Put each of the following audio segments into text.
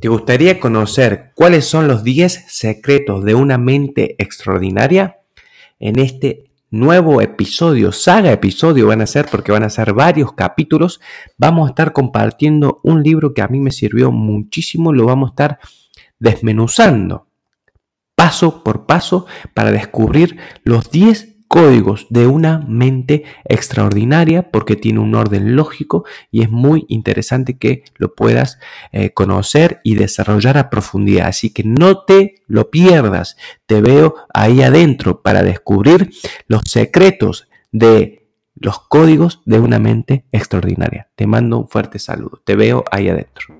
¿Te gustaría conocer cuáles son los 10 secretos de una mente extraordinaria? En este nuevo episodio, saga episodio van a ser porque van a ser varios capítulos, vamos a estar compartiendo un libro que a mí me sirvió muchísimo, lo vamos a estar desmenuzando paso por paso para descubrir los 10 códigos de una mente extraordinaria porque tiene un orden lógico y es muy interesante que lo puedas eh, conocer y desarrollar a profundidad. Así que no te lo pierdas. Te veo ahí adentro para descubrir los secretos de los códigos de una mente extraordinaria. Te mando un fuerte saludo. Te veo ahí adentro.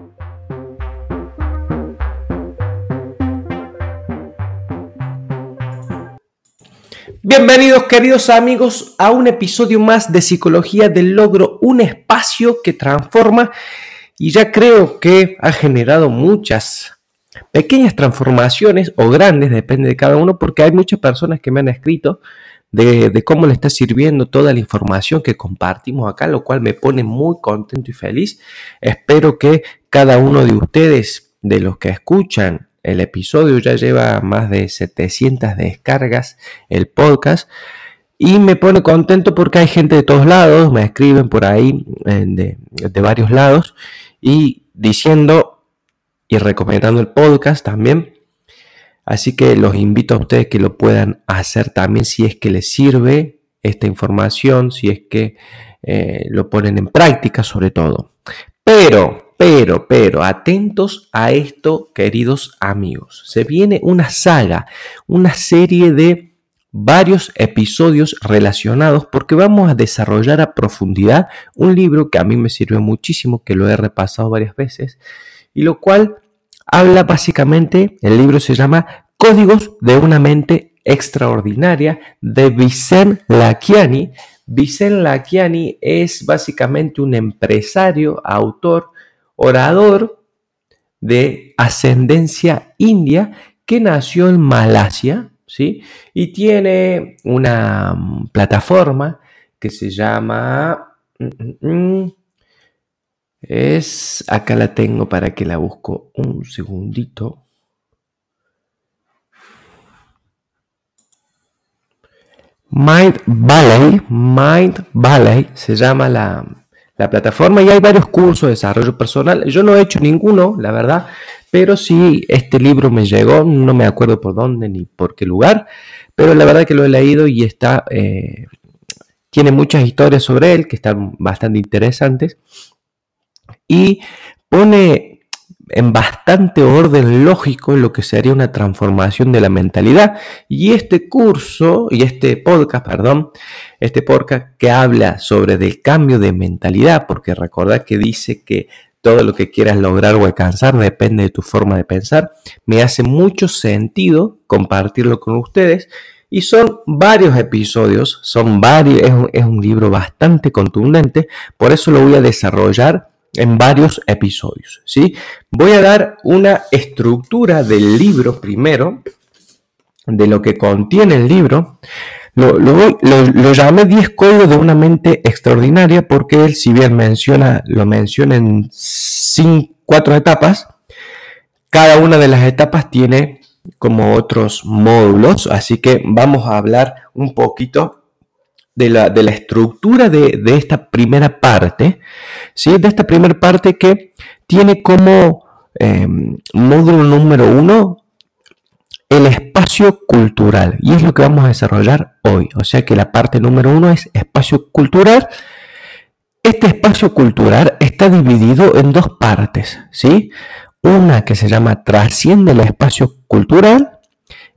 Bienvenidos queridos amigos a un episodio más de Psicología del Logro, un espacio que transforma y ya creo que ha generado muchas pequeñas transformaciones o grandes, depende de cada uno, porque hay muchas personas que me han escrito de, cómo le está sirviendo toda la información que compartimos acá, lo cual me pone muy contento y feliz. Espero que cada uno de ustedes, de los que escuchan el episodio ya lleva más de 700 descargas, el podcast. Y me pone contento porque hay gente de todos lados, me escriben por ahí eh, de, de varios lados y diciendo y recomendando el podcast también. Así que los invito a ustedes que lo puedan hacer también si es que les sirve esta información, si es que eh, lo ponen en práctica sobre todo. Pero pero, pero, atentos a esto, queridos amigos. Se viene una saga, una serie de varios episodios relacionados porque vamos a desarrollar a profundidad un libro que a mí me sirvió muchísimo, que lo he repasado varias veces, y lo cual habla básicamente, el libro se llama Códigos de una mente extraordinaria de Vicente Lakiani. Vicente Lakiani es básicamente un empresario, autor, orador de ascendencia india que nació en Malasia, ¿sí? Y tiene una mm, plataforma que se llama... Mm, mm, es... Acá la tengo para que la busco un segundito. Mind Valley, Mind Valley se llama la, la plataforma y hay varios cursos de desarrollo personal. Yo no he hecho ninguno, la verdad, pero sí este libro me llegó, no me acuerdo por dónde ni por qué lugar, pero la verdad que lo he leído y está, eh, tiene muchas historias sobre él que están bastante interesantes y pone en bastante orden lógico lo que sería una transformación de la mentalidad. Y este curso, y este podcast, perdón, este podcast que habla sobre el cambio de mentalidad, porque recordad que dice que todo lo que quieras lograr o alcanzar depende de tu forma de pensar, me hace mucho sentido compartirlo con ustedes. Y son varios episodios, son varios, es un, es un libro bastante contundente, por eso lo voy a desarrollar en varios episodios. ¿sí? Voy a dar una estructura del libro primero, de lo que contiene el libro. Lo, llamé 10 códigos de una mente extraordinaria porque él, si bien menciona, lo menciona en cinco, cuatro etapas, cada una de las etapas tiene como otros módulos, así que vamos a hablar un poquito de la, estructura de, esta primera parte, ¿sí? de esta primera parte que tiene como em, módulo número uno el espacio cultural. Y es lo que vamos a desarrollar hoy. O sea que la parte número uno es espacio cultural. Este espacio cultural está dividido en dos partes, ¿sí? Una que se llama trasciende el espacio cultural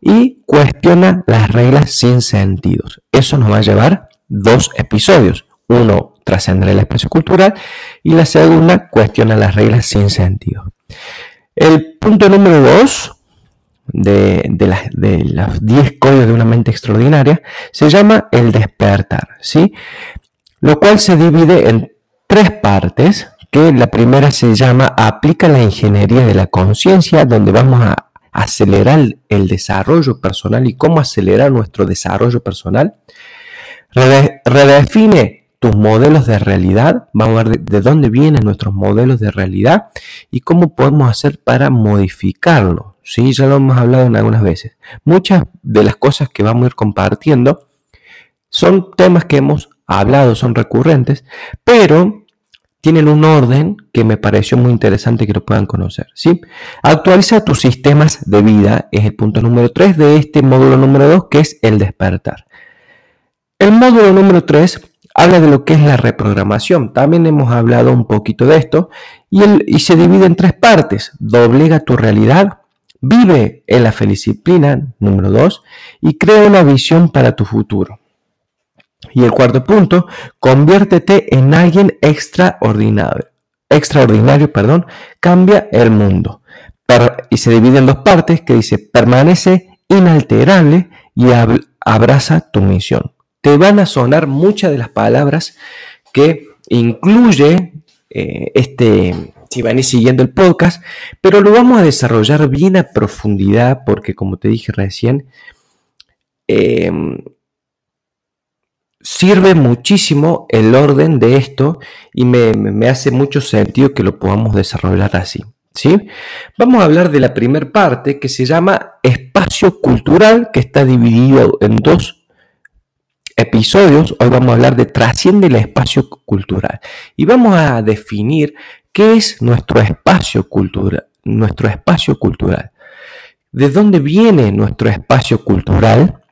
y cuestiona las reglas sin sentidos. Eso nos va a llevar dos episodios. Uno, trascender el espacio cultural y la segunda, cuestiona las reglas sin sentido. El punto número dos de, de, los 10 códigos de una mente extraordinaria se llama el despertar, ¿sí? Lo cual se divide en tres partes, que la primera se llama aplica la ingeniería de la conciencia, donde vamos a acelerar el desarrollo personal y cómo acelerar nuestro desarrollo personal. Redefine tus modelos de realidad, vamos a ver de, dónde vienen nuestros modelos de realidad y cómo podemos hacer para modificarlo. ¿sí? Ya lo hemos hablado en algunas veces. Muchas de las cosas que vamos a ir compartiendo son temas que hemos hablado, son recurrentes, pero tienen un orden que me pareció muy interesante que lo puedan conocer. ¿sí? Actualiza tus sistemas de vida es el punto número 3 de este módulo número 2 que es el despertar. El módulo número 3 habla de lo que es la reprogramación. También hemos hablado un poquito de esto y, se divide en tres partes. Doblega tu realidad, vive en la feliciplina número 2 y crea una visión para tu futuro. Y el cuarto punto, conviértete en alguien extraordinario. Extraordinario, perdón, cambia el mundo. y se divide en dos partes que dice, permanece inalterable y abraza tu misión. Te van a sonar muchas de las palabras que incluye eh, este, si van siguiendo el podcast, pero lo vamos a desarrollar bien a profundidad porque como te dije recién, eh, sirve muchísimo el orden de esto y me, hace mucho sentido que lo podamos desarrollar así. ¿sí? Vamos a hablar de la primera parte que se llama espacio cultural, que está dividido en dos episodios. Hoy vamos a hablar de trasciende el espacio cultural y vamos a definir qué es nuestro espacio cultural. Nuestro espacio cultural. ¿De dónde viene nuestro espacio cultural?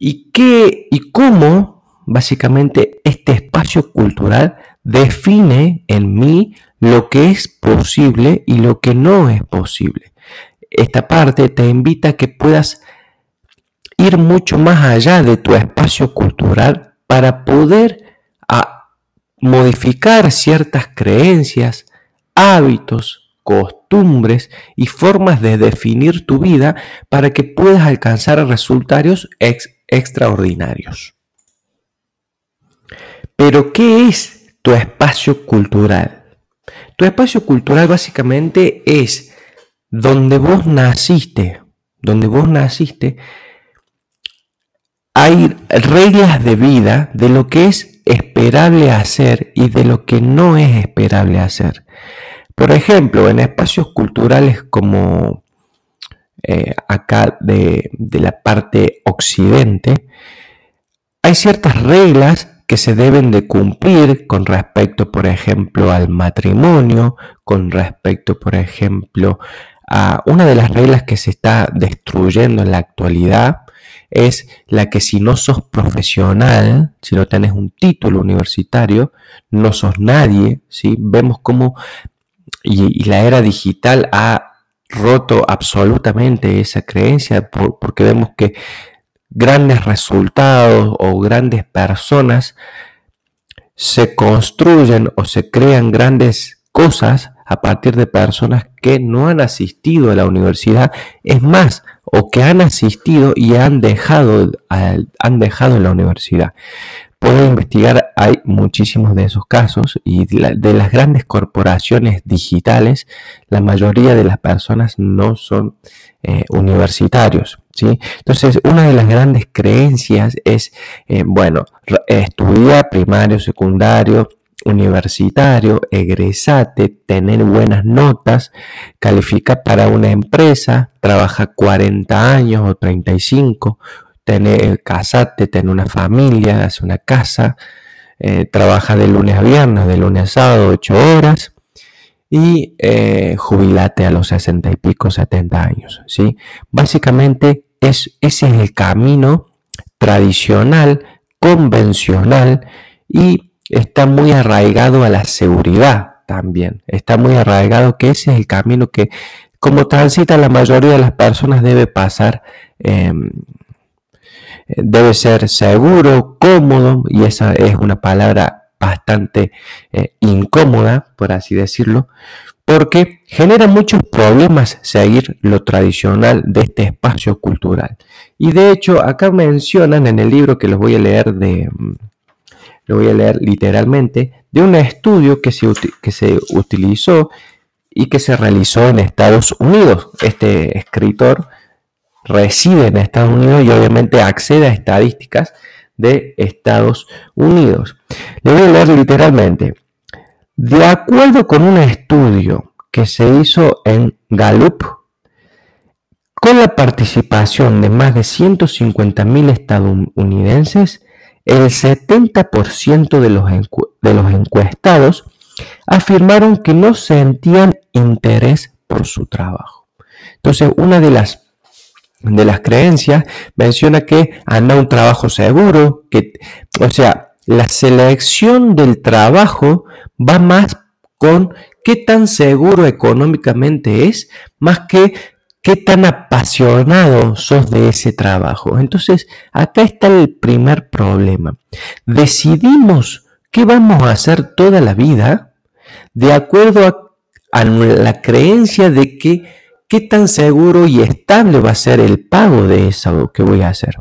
Y qué y cómo básicamente este espacio cultural define en mí lo que es posible y lo que no es posible. Esta parte te invita a que puedas ir mucho más allá de tu espacio cultural para poder modificar ciertas creencias, hábitos, costumbres y formas de definir tu vida para que puedas alcanzar resultados ex extraordinarios. Pero, ¿qué es tu espacio cultural? Tu espacio cultural básicamente es donde vos naciste, donde vos naciste, hay reglas de vida de lo que es esperable hacer y de lo que no es esperable hacer. Por ejemplo, en espacios culturales como eh, acá de, la parte occidente, hay ciertas reglas que se deben de cumplir con respecto, por ejemplo, al matrimonio, con respecto, por ejemplo, a una de las reglas que se está destruyendo en la actualidad, es la que si no sos profesional, si no tenés un título universitario, no sos nadie, ¿sí? Vemos cómo y la era digital ha roto absolutamente esa creencia porque vemos que grandes resultados o grandes personas se construyen o se crean grandes cosas a partir de personas que no han asistido a la universidad, es más, o que han asistido y han dejado, han dejado la universidad. Puede investigar, hay muchísimos de esos casos y de las grandes corporaciones digitales, la mayoría de las personas no son eh, universitarios. ¿sí? Entonces, una de las grandes creencias es, eh, bueno, estudiar primario, secundario, universitario, egresate, tener buenas notas, califica para una empresa, trabaja 40 años o 35, tener, casarte, tener una familia, hacer una casa, eh, trabaja de lunes a viernes, de lunes a sábado, 8 horas y eh, jubilate a los 60 y pico, 70 años. ¿sí? Básicamente es, ese es el camino tradicional, convencional y está muy arraigado a la seguridad también. Está muy arraigado que ese es el camino que como transita la mayoría de las personas debe pasar em, debe ser seguro, cómodo, y esa es una palabra bastante eh, incómoda, por así decirlo, porque genera muchos problemas seguir lo tradicional de este espacio cultural. Y de hecho, acá mencionan en el libro que los voy a leer de mm, lo voy a leer literalmente, de un estudio que se, que se utilizó y que se realizó en Estados Unidos. Este escritor reside en Estados Unidos y obviamente accede a estadísticas de Estados Unidos. Le voy a leer literalmente. De acuerdo con un estudio que se hizo en Gallup, con la participación de más de 150.000 estadounidenses, el 70% de los, de los encuestados afirmaron que no sentían interés por su trabajo. Entonces, una de las de las creencias menciona que anda un trabajo seguro, que, o sea, la selección del trabajo va más con qué tan seguro económicamente es, más que qué tan apasionado sos de ese trabajo. Entonces, acá está el primer problema. Decidimos qué vamos a hacer toda la vida de acuerdo a, la creencia de que qué tan seguro y estable va a ser el pago de eso que voy a hacer.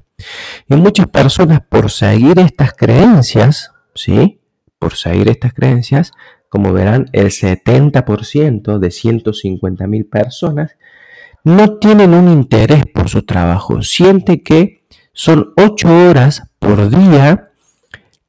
Y muchas personas por seguir estas creencias, ¿sí? Por seguir estas creencias, como verán, el 70% de 150 mil personas no tienen un interés por su trabajo. Siente que son ocho horas por día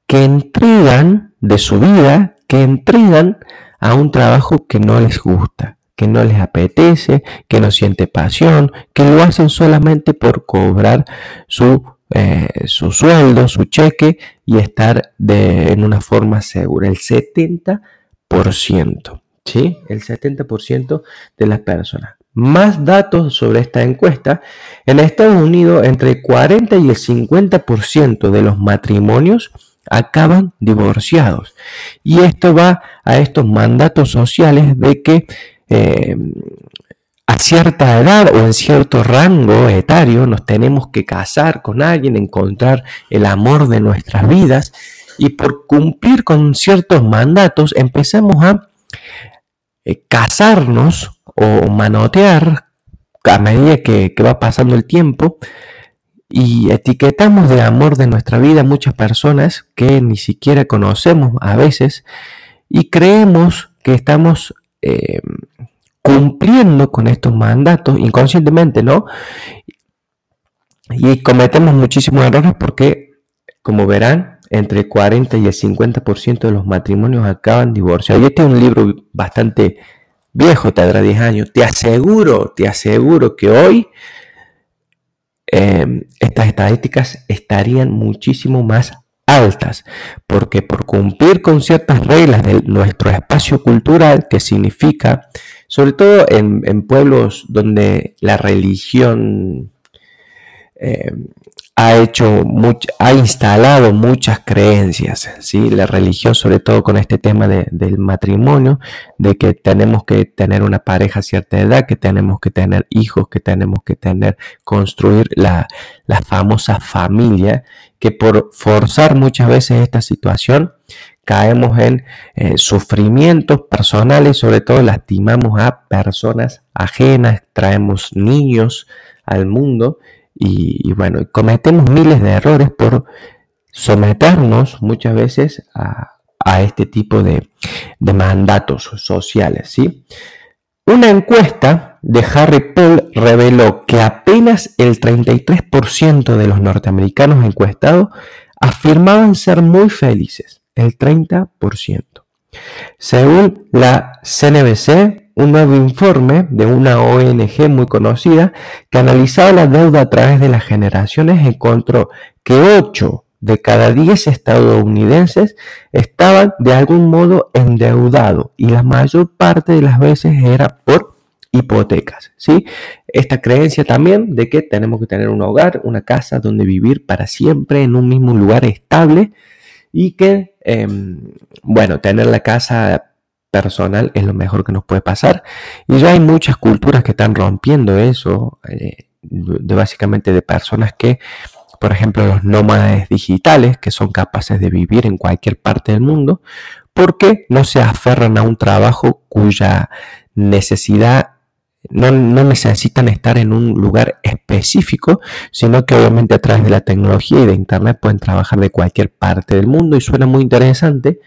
que entregan de su vida, que entregan a un trabajo que no les gusta, que no les apetece, que no siente pasión, que lo hacen solamente por cobrar su, eh, su sueldo, su cheque y estar de, en una forma segura. El 70%, ¿sí? El 70% de las personas. Más datos sobre esta encuesta. En Estados Unidos, entre el 40 y el 50% de los matrimonios acaban divorciados. Y esto va a estos mandatos sociales de que eh, a cierta edad o en cierto rango etario nos tenemos que casar con alguien, encontrar el amor de nuestras vidas y por cumplir con ciertos mandatos empezamos a eh, casarnos o manotear a medida que, va pasando el tiempo y etiquetamos de amor de nuestra vida muchas personas que ni siquiera conocemos a veces y creemos que estamos eh, cumpliendo con estos mandatos inconscientemente, ¿no? Y cometemos muchísimos errores porque, como verán, entre el 40 y el 50% de los matrimonios acaban divorciados. Y este es un libro bastante viejo, tendrá 10 años, te aseguro, te aseguro que hoy em, estas estadísticas estarían muchísimo más altas, porque por cumplir con ciertas reglas de nuestro espacio cultural, que significa, sobre todo en, pueblos donde la religión em, ha hecho ha instalado muchas creencias, ¿sí? La religión, sobre todo con este tema del matrimonio, de que tenemos que tener una pareja a cierta edad, que tenemos que tener hijos, que tenemos que tener, construir la, famosa familia, que por forzar muchas veces esta situación, caemos en eh, sufrimientos personales, sobre todo lastimamos a personas ajenas, traemos niños al mundo y, bueno, cometemos miles de errores por someternos muchas veces a, este tipo de, mandatos sociales. ¿sí? Una encuesta de Harry Poll reveló que apenas el 33% de los norteamericanos encuestados afirmaban ser muy felices, el 30%. Según la CNBC, un nuevo informe de una ONG muy conocida que analizaba la deuda a través de las generaciones encontró que 8 de cada 10 estadounidenses estaban de algún modo endeudados y la mayor parte de las veces era por hipotecas. ¿sí? Esta creencia también de que tenemos que tener un hogar, una casa donde vivir para siempre en un mismo lugar estable y que, em, bueno, tener la casa personal es lo mejor que nos puede pasar. Y ya hay muchas culturas que están rompiendo eso. Eh, de básicamente de personas que, por ejemplo, los nómades digitales, que son capaces de vivir en cualquier parte del mundo, porque no se aferran a un trabajo cuya necesidad no, necesitan estar en un lugar específico, sino que obviamente a través de la tecnología y de Internet pueden trabajar de cualquier parte del mundo y suena muy interesante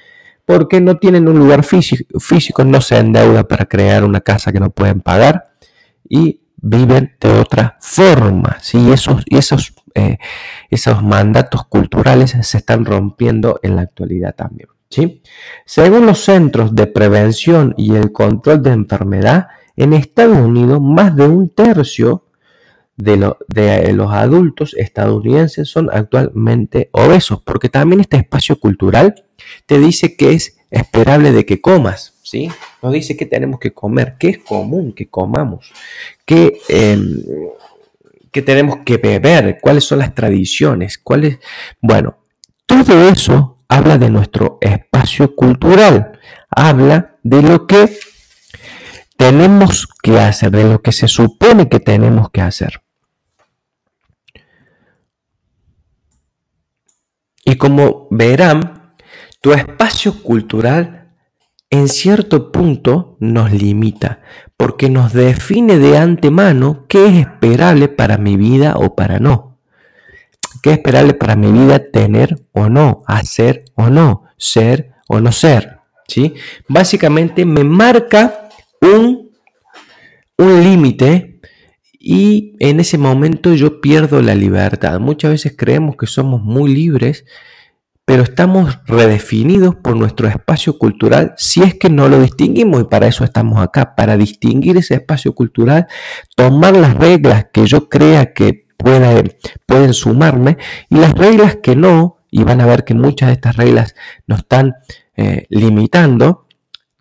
porque no tienen un lugar físico, no se endeuda para crear una casa que no pueden pagar y viven de otra forma. ¿sí? Esos, y esos, eh, esos mandatos culturales se están rompiendo en la actualidad también. ¿sí? Según los centros de prevención y el control de enfermedad, en Estados Unidos, más de un tercio de, los adultos estadounidenses son actualmente obesos, porque también este espacio cultural te dice que es esperable de que comas, ¿sí? Nos dice que tenemos que comer, que es común que comamos, que, em, que tenemos que beber, cuáles son las tradiciones, cuáles... Bueno, todo eso habla de nuestro espacio cultural, habla de lo que tenemos que hacer, de lo que se supone que tenemos que hacer. Y como verán, tu espacio cultural en cierto punto nos limita, porque nos define de antemano qué es esperable para mi vida o para no. ¿Qué es esperable para mi vida tener o no, hacer o no, ser o no ser? ¿sí? Básicamente me marca un, un límite y en ese momento yo pierdo la libertad. Muchas veces creemos que somos muy libres, pero estamos redefinidos por nuestro espacio cultural si es que no lo distinguimos y para eso estamos acá, para distinguir ese espacio cultural, tomar las reglas que yo crea que pueden sumarme y las reglas que no, y van a ver que muchas de estas reglas nos están eh, limitando,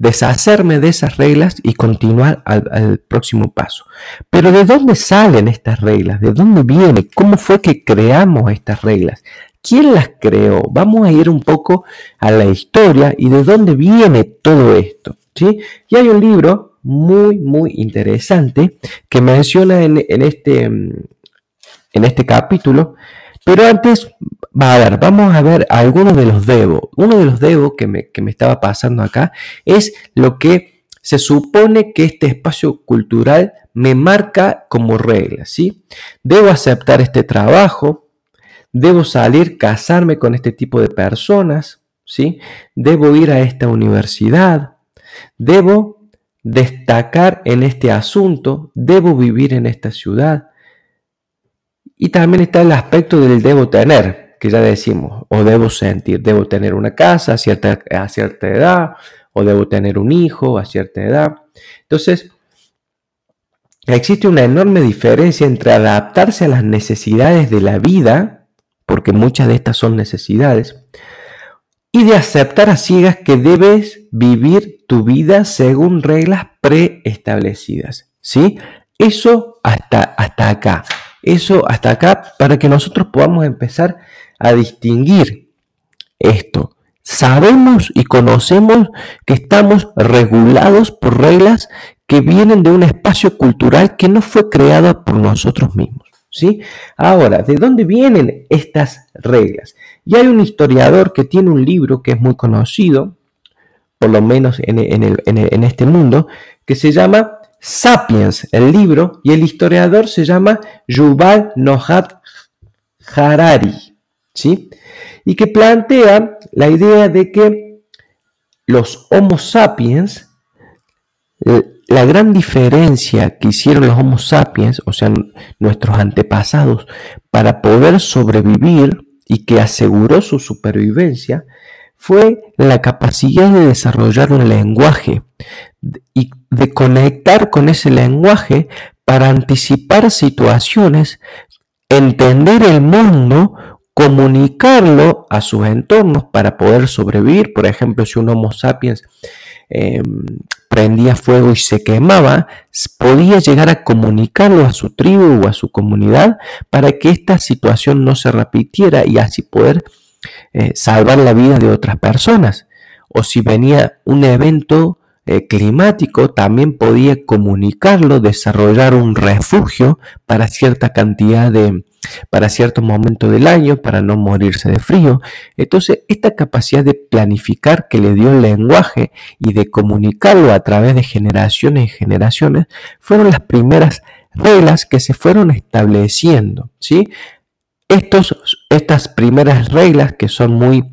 deshacerme de esas reglas y continuar al, próximo paso. Pero ¿de dónde salen estas reglas? ¿De dónde viene? ¿Cómo fue que creamos estas reglas? ¿Quién las creó? Vamos a ir un poco a la historia y de dónde viene todo esto. ¿sí? Y hay un libro muy, muy interesante que menciona en, este, en este capítulo pero antes, va a ver, vamos a ver algunos de los debo. Uno de los debo que me, que me estaba pasando acá es lo que se supone que este espacio cultural me marca como regla, ¿sí? Debo aceptar este trabajo, debo salir, casarme con este tipo de personas, ¿sí? Debo ir a esta universidad, debo destacar en este asunto, debo vivir en esta ciudad, y también está el aspecto del debo tener, que ya decimos, o debo sentir, debo tener una casa a cierta, a cierta edad, o debo tener un hijo a cierta edad. Entonces, existe una enorme diferencia entre adaptarse a las necesidades de la vida, porque muchas de estas son necesidades, y de aceptar a ciegas que debes vivir tu vida según reglas preestablecidas. ¿Sí? Eso hasta, hasta acá. Eso hasta acá para que nosotros podamos empezar a distinguir esto. Sabemos y conocemos que estamos regulados por reglas que vienen de un espacio cultural que no fue creado por nosotros mismos. ¿sí? Ahora, ¿de dónde vienen estas reglas? Y hay un historiador que tiene un libro que es muy conocido, por lo menos en, en este mundo, que se llama Sapiens, el libro, y el historiador se llama Yuval Noah Harari, ¿sí? Y que plantea la idea de que los Homo sapiens, la gran diferencia que hicieron los Homo sapiens, o sea, nuestros antepasados, para poder sobrevivir y que aseguró su supervivencia, fue la capacidad de desarrollar un lenguaje y de conectar con ese lenguaje para anticipar situaciones, entender el mundo, comunicarlo a sus entornos para poder sobrevivir. Por ejemplo, si un Homo sapiens em, prendía fuego y se quemaba, podía llegar a comunicarlo a su tribu o a su comunidad para que esta situación no se repitiera y así poder eh, salvar la vida de otras personas. O si venía un evento eh, climático también podía comunicarlo, desarrollar un refugio para cierta cantidad de, para cierto momento del año, para no morirse de frío. Entonces, esta capacidad de planificar que le dio el lenguaje y de comunicarlo a través de generaciones y generaciones fueron las primeras reglas que se fueron estableciendo, ¿sí? Estos, estas primeras reglas que son muy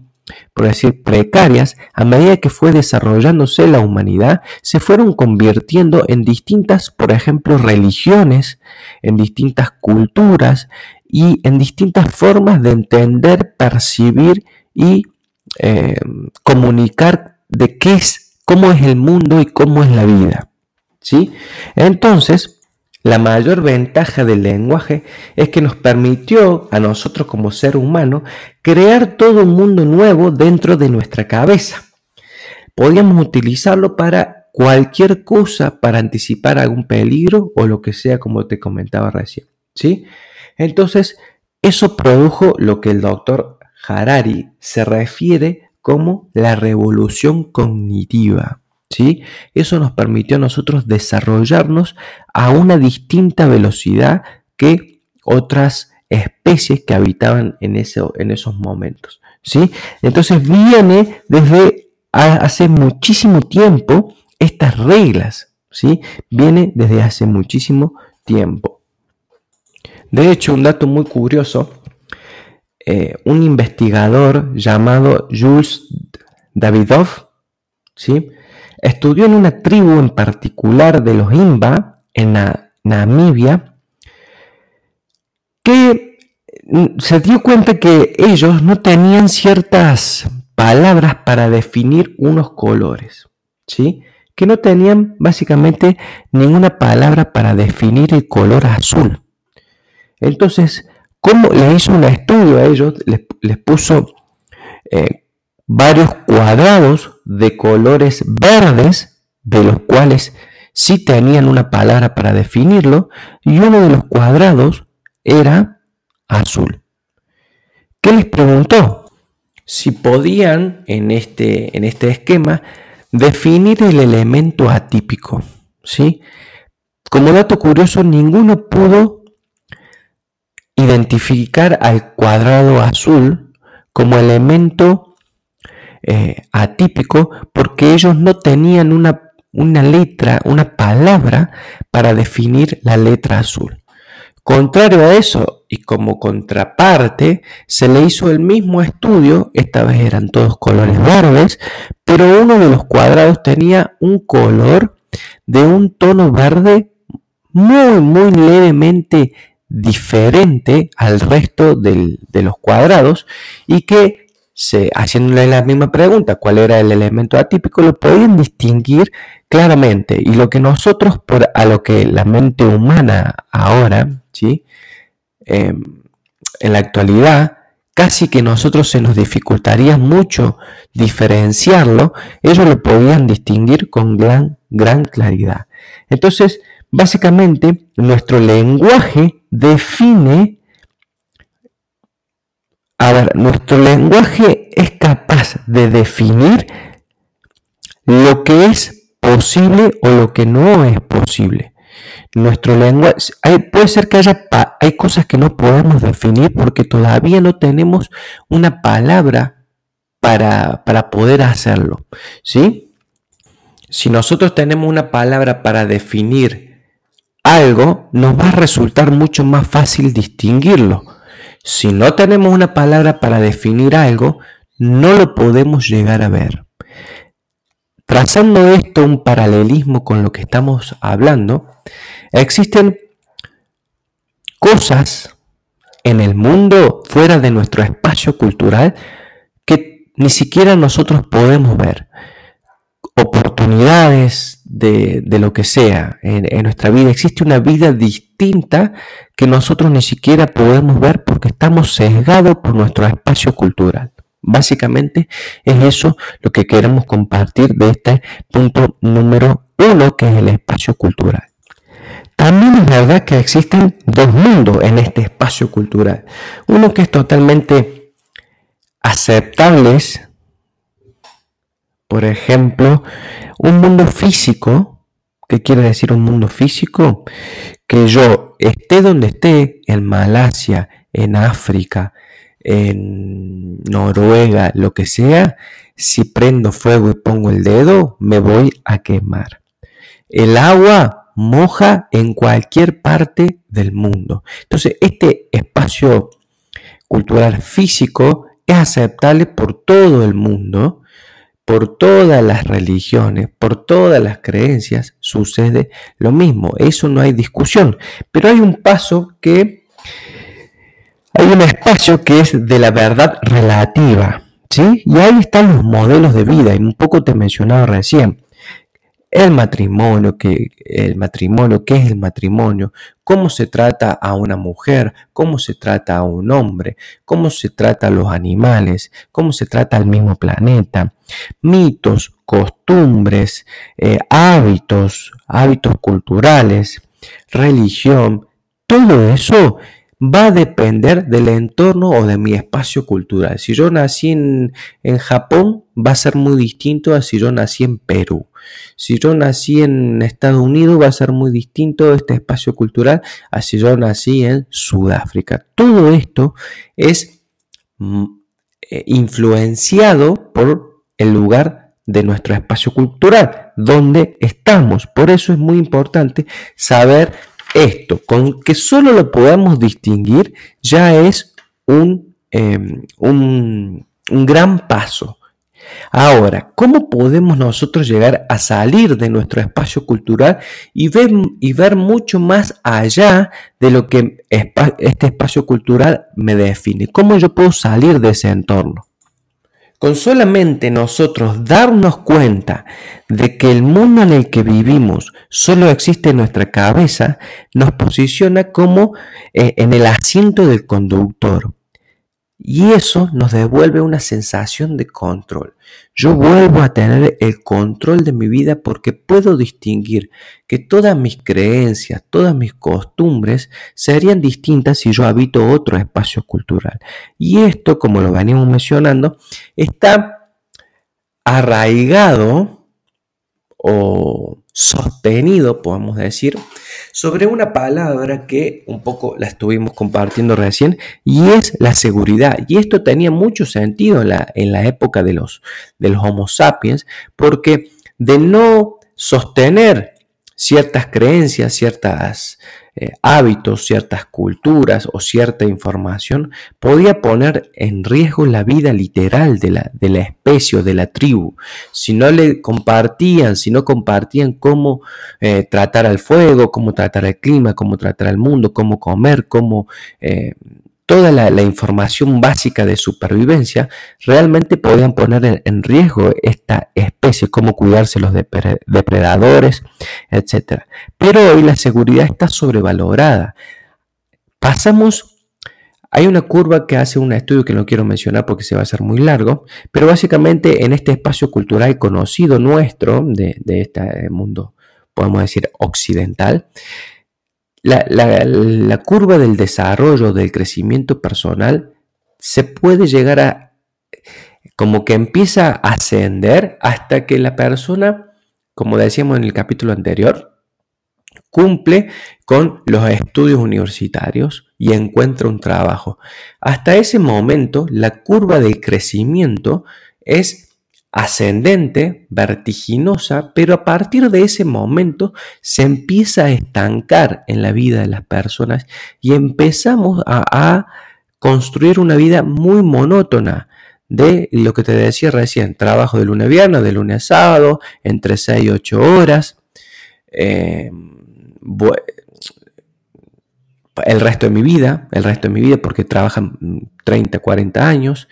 por decir precarias, a medida que fue desarrollándose la humanidad, se fueron convirtiendo en distintas, por ejemplo, religiones, en distintas culturas y en distintas formas de entender, percibir y eh, comunicar de qué es, cómo es el mundo y cómo es la vida. ¿sí? Entonces, la mayor ventaja del lenguaje es que nos permitió a nosotros como ser humano crear todo un mundo nuevo dentro de nuestra cabeza. Podíamos utilizarlo para cualquier cosa, para anticipar algún peligro o lo que sea como te comentaba recién. ¿sí? Entonces, eso produjo lo que el doctor Harari se refiere como la revolución cognitiva. ¿Sí? Eso nos permitió a nosotros desarrollarnos a una distinta velocidad que otras especies que habitaban en, en esos momentos. ¿sí? Entonces viene desde hace muchísimo tiempo estas reglas. ¿sí? Viene desde hace muchísimo tiempo. De hecho, un dato muy curioso, eh, un investigador llamado Jules Davidoff, ¿sí? Estudió en una tribu en particular de los Imba, en Namibia, que mm, se dio cuenta que ellos no tenían ciertas palabras para definir unos colores, ¿sí? Que no tenían básicamente ninguna palabra para definir el color azul. Entonces, ¿cómo le hizo un estudio a ellos? Les, puso eh, varios cuadrados de colores verdes, de los cuales sí tenían una palabra para definirlo, y uno de los cuadrados era azul. ¿Qué les preguntó? Si podían en este, en este esquema definir el elemento atípico. ¿sí? Como dato curioso, ninguno pudo identificar al cuadrado azul como elemento eh, atípico porque ellos no tenían una, una letra, una palabra para definir la letra azul. Contrario a eso, y como contraparte, se le hizo el mismo estudio, esta vez eran todos colores verdes, pero uno de los cuadrados tenía un color de un tono verde muy, muy levemente diferente al resto de los cuadrados y que haciéndole la misma pregunta, cuál era el elemento atípico, lo podían distinguir claramente. Y lo que nosotros, por, a lo que la mente humana ahora, ¿sí? Em, en la actualidad, casi que nosotros se nos dificultaría mucho diferenciarlo, ellos lo podían distinguir con gran, gran claridad. Entonces, básicamente, nuestro lenguaje define a ver, nuestro lenguaje es capaz de definir lo que es posible o lo que no es posible. Nuestro lenguaje, puede ser que haya hay cosas que no podemos definir porque todavía no tenemos una palabra para, para poder hacerlo. ¿sí? Si nosotros tenemos una palabra para definir algo, nos va a resultar mucho más fácil distinguirlo si no tenemos una palabra para definir algo, no lo podemos llegar a ver. Trazando esto un paralelismo con lo que estamos hablando, existen cosas en el mundo fuera de nuestro espacio cultural que ni siquiera nosotros podemos ver. Oportunidades, de, lo que sea en, nuestra vida. Existe una vida distinta que nosotros ni siquiera podemos ver porque estamos sesgados por nuestro espacio cultural. Básicamente es eso lo que queremos compartir de este punto número uno, que es el espacio cultural. También es verdad que existen dos mundos en este espacio cultural. Uno que es totalmente aceptable por ejemplo, un mundo físico, ¿qué quiere decir un mundo físico? Que yo esté donde esté, en Malasia, en África, en Noruega, lo que sea, si prendo fuego y pongo el dedo, me voy a quemar. El agua moja en cualquier parte del mundo. Entonces, este espacio cultural físico es aceptable por todo el mundo, por todas las religiones, por todas las creencias, sucede lo mismo. Eso no hay discusión. Pero hay un paso que, hay un espacio que es de la verdad relativa. ¿Sí? Y ahí están los modelos de vida, y un poco te mencionaba recién. El matrimonio, que, el matrimonio, ¿qué es el matrimonio? ¿Cómo se trata a una mujer? ¿Cómo se trata a un hombre? ¿Cómo se trata a los animales? ¿Cómo se trata al mismo planeta? Mitos, costumbres, eh, hábitos, hábitos culturales, religión, todo eso va a depender del entorno o de mi espacio cultural. Si yo nací en, Japón, va a ser muy distinto a si yo nací en Perú. Si yo nací en Estados Unidos, va a ser muy distinto este espacio cultural a si yo nací en Sudáfrica. Todo esto es mm, eh, influenciado por el lugar de nuestro espacio cultural, donde estamos. Por eso es muy importante saber esto, con que solo lo podamos distinguir, ya es un, em, un, gran paso. Ahora, ¿cómo podemos nosotros llegar a salir de nuestro espacio cultural y ver, y ver mucho más allá de lo que este espacio cultural me define? ¿Cómo yo puedo salir de ese entorno? Con solamente nosotros darnos cuenta de que el mundo en el que vivimos solo existe en nuestra cabeza, nos posiciona como eh, en el asiento del conductor. Y eso nos devuelve una sensación de control. Yo vuelvo a tener el control de mi vida porque puedo distinguir que todas mis creencias, todas mis costumbres serían distintas si yo habito otro espacio cultural. Y esto, como lo venimos mencionando, está arraigado o sostenido, podemos decir, sobre una palabra que un poco la estuvimos compartiendo recién y es la seguridad. Y esto tenía mucho sentido en la, en la época de los, de los Homo sapiens porque de no sostener ciertas creencias, ciertas eh, hábitos, ciertas culturas o cierta información, podía poner en riesgo la vida literal de la, de la especie o de la tribu. Si no le compartían, si no compartían cómo eh, tratar al fuego, cómo tratar al clima, cómo tratar al mundo, cómo comer, cómo eh, toda la, información básica de supervivencia, realmente podían poner en, riesgo esta especie, cómo cuidarse los depredadores, etc. Pero hoy la seguridad está sobrevalorada. Pasamos, hay una curva que hace un estudio que no quiero mencionar porque se va a hacer muy largo, pero básicamente en este espacio cultural conocido nuestro, de, de este mundo, podemos decir, occidental, la, curva del desarrollo, del crecimiento personal, se puede llegar a, como que empieza a ascender hasta que la persona, como decíamos en el capítulo anterior, cumple con los estudios universitarios y encuentra un trabajo. Hasta ese momento, la curva del crecimiento es ascendente, vertiginosa, pero a partir de ese momento se empieza a estancar en la vida de las personas y empezamos a, construir una vida muy monótona de lo que te decía recién, trabajo de lunes a viernes, de lunes a sábado, entre 6 y 8 horas. Eh, el resto de mi vida, el resto de mi vida, porque trabajan 30, 40 años.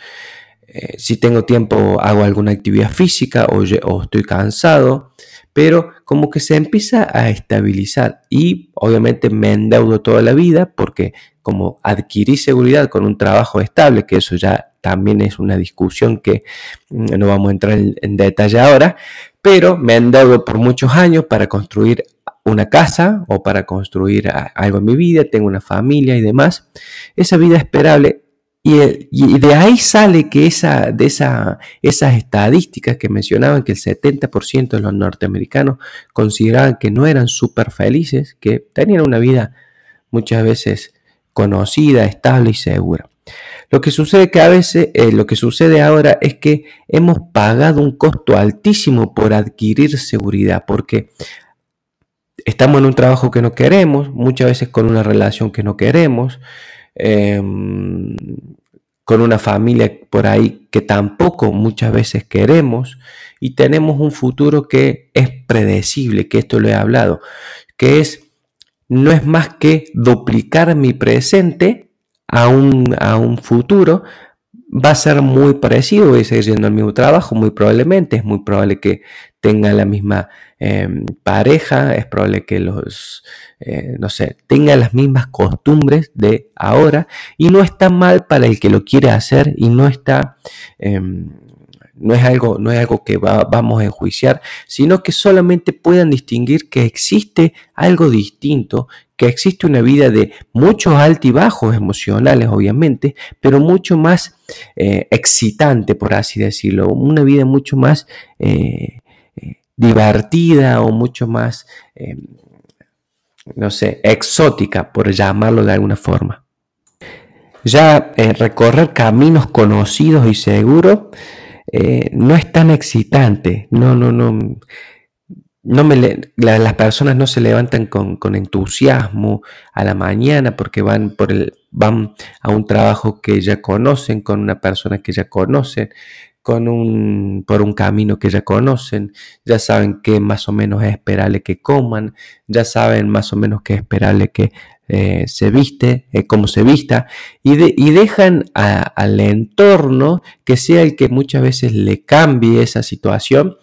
Eh, si tengo tiempo hago alguna actividad física o, estoy cansado, pero como que se empieza a estabilizar y obviamente me endeudo toda la vida porque como adquirí seguridad con un trabajo estable, que eso ya también es una discusión que mm, no vamos a entrar en, detalle ahora, pero me endeudo por muchos años para construir una casa o para construir algo en mi vida, tengo una familia y demás. Esa vida esperable Y, de ahí sale que esa, de esa, esas estadísticas que mencionaban que el 70% de los norteamericanos consideraban que no eran súper felices, que tenían una vida muchas veces conocida, estable y segura. Lo que sucede que a veces, eh, lo que sucede ahora es que hemos pagado un costo altísimo por adquirir seguridad, porque estamos en un trabajo que no queremos, muchas veces con una relación que no queremos, Em, con una familia por ahí que tampoco muchas veces queremos y tenemos un futuro que es predecible, que esto lo he hablado, que es no es más que duplicar mi presente a un, a un futuro, va a ser muy parecido, voy a seguir yendo al mismo trabajo, muy probablemente, es muy probable que tenga la misma em, pareja, es probable que los, eh, no sé, tenga las mismas costumbres de ahora y no está mal para el que lo quiere hacer y no está... Em, no es algo, no es algo que vamos a enjuiciar, sino que solamente puedan distinguir que existe algo distinto, que existe una vida de muchos altibajos emocionales, obviamente, pero mucho más eh, excitante, por así decirlo, una vida mucho más eh, divertida o mucho más, em, no sé, exótica, por llamarlo de alguna forma. Ya eh, recorrer caminos conocidos y seguros eh, no es tan excitante, no, no, no. No me las personas no se levantan con, con, entusiasmo a la mañana porque van, por el, van a un trabajo que ya conocen, con una persona que ya conocen, con un, por un camino que ya conocen, ya saben qué más o menos es esperable que coman, ya saben más o menos qué es esperable que eh, se viste, eh, cómo se vista, y, y dejan al entorno que sea el que muchas veces le cambie esa situación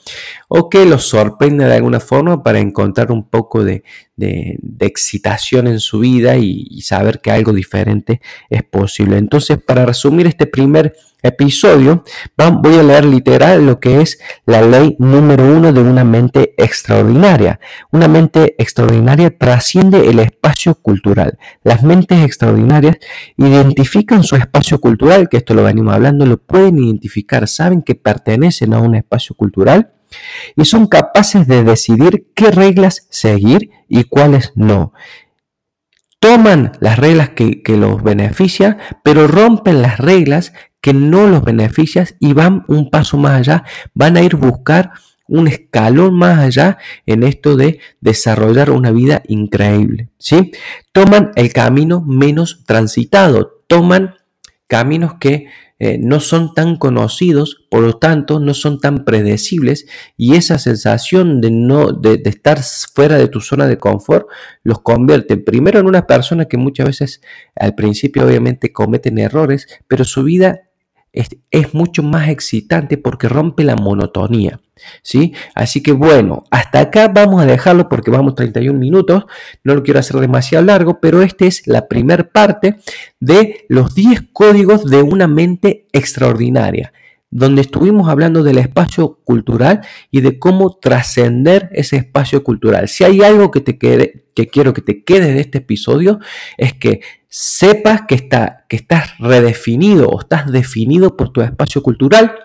o que los sorprenda de alguna forma para encontrar un poco de, excitación en su vida y, y saber que algo diferente es posible. Entonces, para resumir este primer episodio, voy a leer literal lo que es la ley número uno de una mente extraordinaria. Una mente extraordinaria trasciende el espacio cultural. Las mentes extraordinarias identifican su espacio cultural, que esto lo venimos hablando, lo pueden identificar, saben que pertenecen a un espacio cultural y son capaces de decidir qué reglas seguir y cuáles no toman las reglas que, que, los benefician, pero rompen las reglas que no los benefician y van un paso más allá, van a ir a buscar un escalón más allá en esto de desarrollar una vida increíble, ¿sí? Toman el camino menos transitado, toman caminos que eh, no son tan conocidos, por lo tanto no son tan predecibles y esa sensación de no de, de, estar fuera de tu zona de confort los convierte primero en una persona que muchas veces al principio obviamente cometen errores, pero su vida es, mucho más excitante porque rompe la monotonía. ¿Sí? Así que bueno, hasta acá vamos a dejarlo porque vamos 31 minutos. No lo quiero hacer demasiado largo, pero esta es la primera parte de los 10 códigos de una mente extraordinaria donde estuvimos hablando del espacio cultural y de cómo trascender ese espacio cultural. Si hay algo que te quede, que quiero que te quede de este episodio, es que sepas que, está, que estás redefinido o estás definido por tu espacio cultural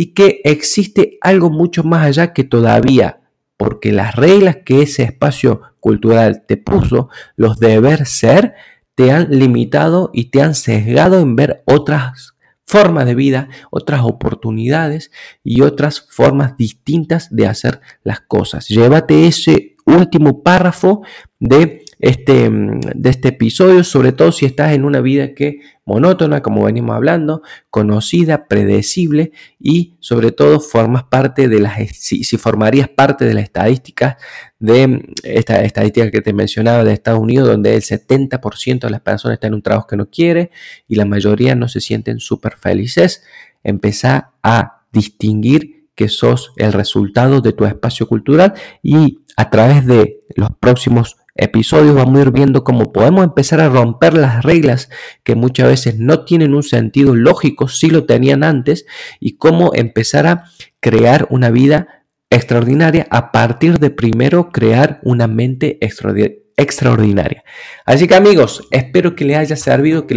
y que existe algo mucho más allá que todavía, porque las reglas que ese espacio cultural te puso, los deber ser, te han limitado y te han sesgado en ver otras formas de vida, otras oportunidades y otras formas distintas de hacer las cosas. Llévate ese último párrafo de este, de este episodio, sobre todo si estás en una vida que monótona, como venimos hablando, conocida, predecible y sobre todo formas parte de las, si, formarías parte de las estadísticas de esta estadística que te mencionaba de Estados Unidos, donde el 70% de las personas están en un trabajo que no quiere y la mayoría no se sienten súper felices, empezá a distinguir que sos el resultado de tu espacio cultural y a través de los próximos episodios vamos a ir viendo cómo podemos empezar a romper las reglas que muchas veces no tienen un sentido lógico, si lo tenían antes, y cómo empezar a crear una vida extraordinaria a partir de primero crear una mente extraordinaria. Así que amigos, espero que les haya servido. Que